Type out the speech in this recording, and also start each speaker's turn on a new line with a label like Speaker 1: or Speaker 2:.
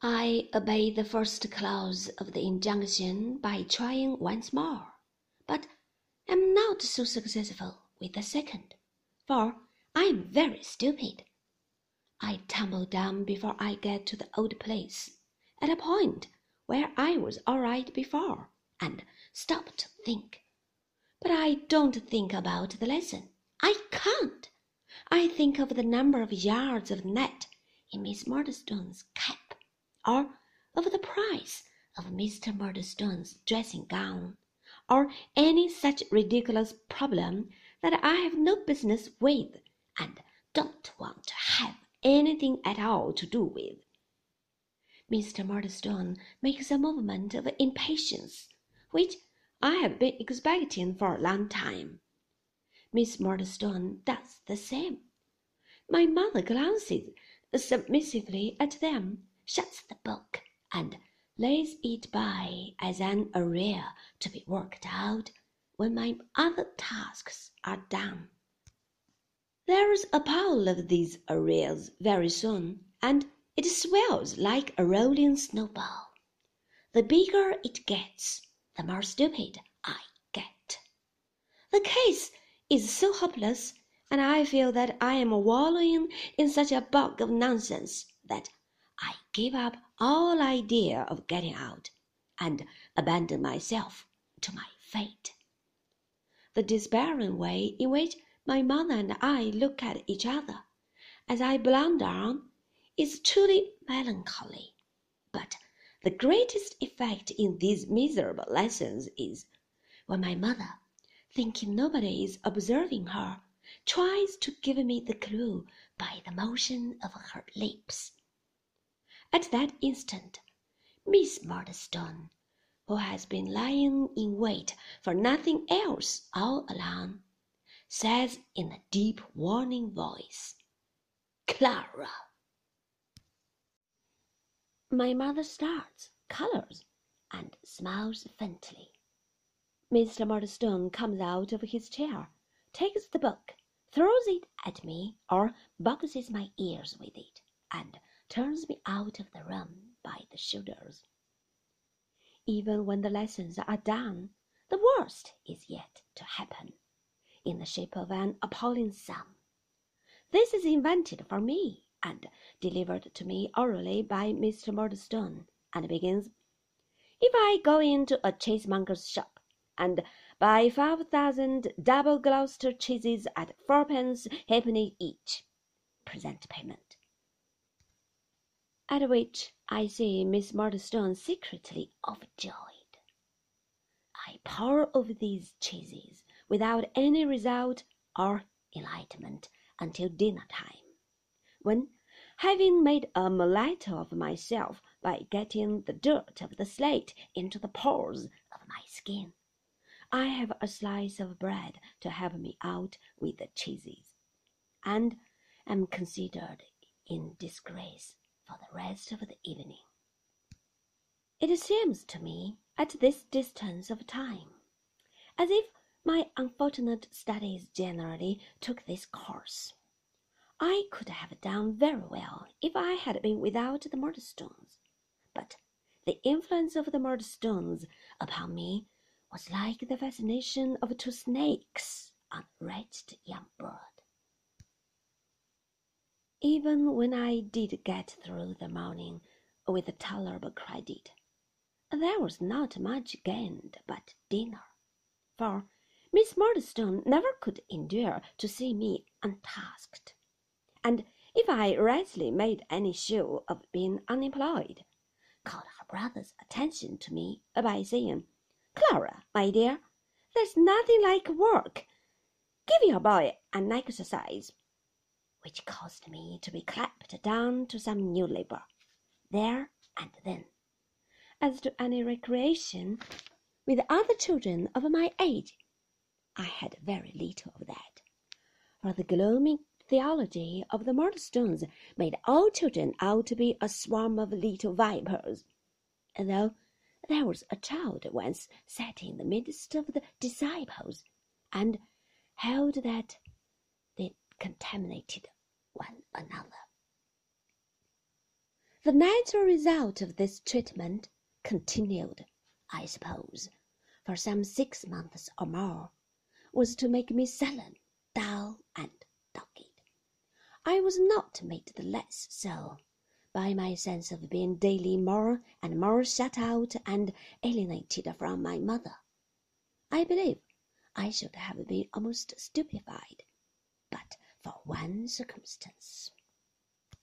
Speaker 1: I obeyed the first clause of the injunction by trying once more, but am not so successful with the second, for I am very stupid. I tumble down before I get to the old place, at a point where I was all right before, and stop to think. But I don't think about the lesson. I can't. I think of the number of yards of net in Miss Murdstone's cap, or of the price of Mr. Murdstone's dressing gown, or any such ridiculous problem that I have no business with and don't want to have anything at all to do with. Mr. Murdstone makes a movement of impatience, which I have been expecting for a long time. Miss Murdstone does the same. My mother glances submissively at them, shuts the book, and lays it by as an arrear to be worked out when my other tasks are done. There's a pile of these arrears very soon, and it swells like a rolling snowball. The bigger it gets, the more stupid I get. The case is so hopeless, and I feel that I am wallowing in such a bog of nonsense, that I give up all idea of getting out, and abandon myself to my fate. The despairing way in which my mother and I look at each other, as I blunder on, is truly melancholy. But the greatest effect in these miserable lessons is, when my mother, thinking nobody is observing her, tries to give me the clue by the motion of her lips. At that instant, Miss Murdstone, who has been lying in wait for nothing else all along, says in a deep warning voice, Clara. My mother starts, colors, and smiles faintly. Mr. Murdstone comes out of his chair, takes the book, throws it at me, or boxes my ears with it, and turns me out of the room by the shoulders. Even when the lessons are done, the worst is yet to happen in the shape of an appalling sum. This is invented for me and delivered to me orally by Mr. Murdstone, and begins If I go into a cheesemonger's shop and buy five thousand double Gloucester cheeses at fourpence halfpenny each, present payment. At which I see Miss Murdstone secretly overjoyed. I pore over these cheeses without any result or enlightenment until dinner time, when, having made a mulatto of myself by getting the dirt of the slate into the pores of my skin, I have a slice of bread to help me out with the cheeses, and am considered in disgrace for the rest of the evening. It seems to me, at this distance of time, as if my unfortunate studies generally took this course. I could have done very well if I had been without the Murdstones, but the influence of the Murdstones upon me was like the fascination of two snakes on a wretched young bird. Even when I did get through the morning with tolerable credit, there was not much gained but dinner, for Miss Murdstone never could endure to see me untasked, and if I rightly made any show of being unemployed, called her brother's attention to me by saying, Clara, my dear, there's nothing like work. Give your boy an exercise, which caused me to be clapped down to some new labor, there and then. As to any recreation with other children of my age, I had very little of that, for the gloomy theology of the Murdstones made all children out to be a swarm of little vipers, though there was a child once sat in the midst of the disciples, and held that contaminated one another. The natural result of this treatment continued, I suppose, for some six months or more, was to make me sullen, dull, and dogged. I was not made the less so by my sense of being daily more and more shut out and alienated from my mother. I believe I should have been almost stupefied, but one circumstance.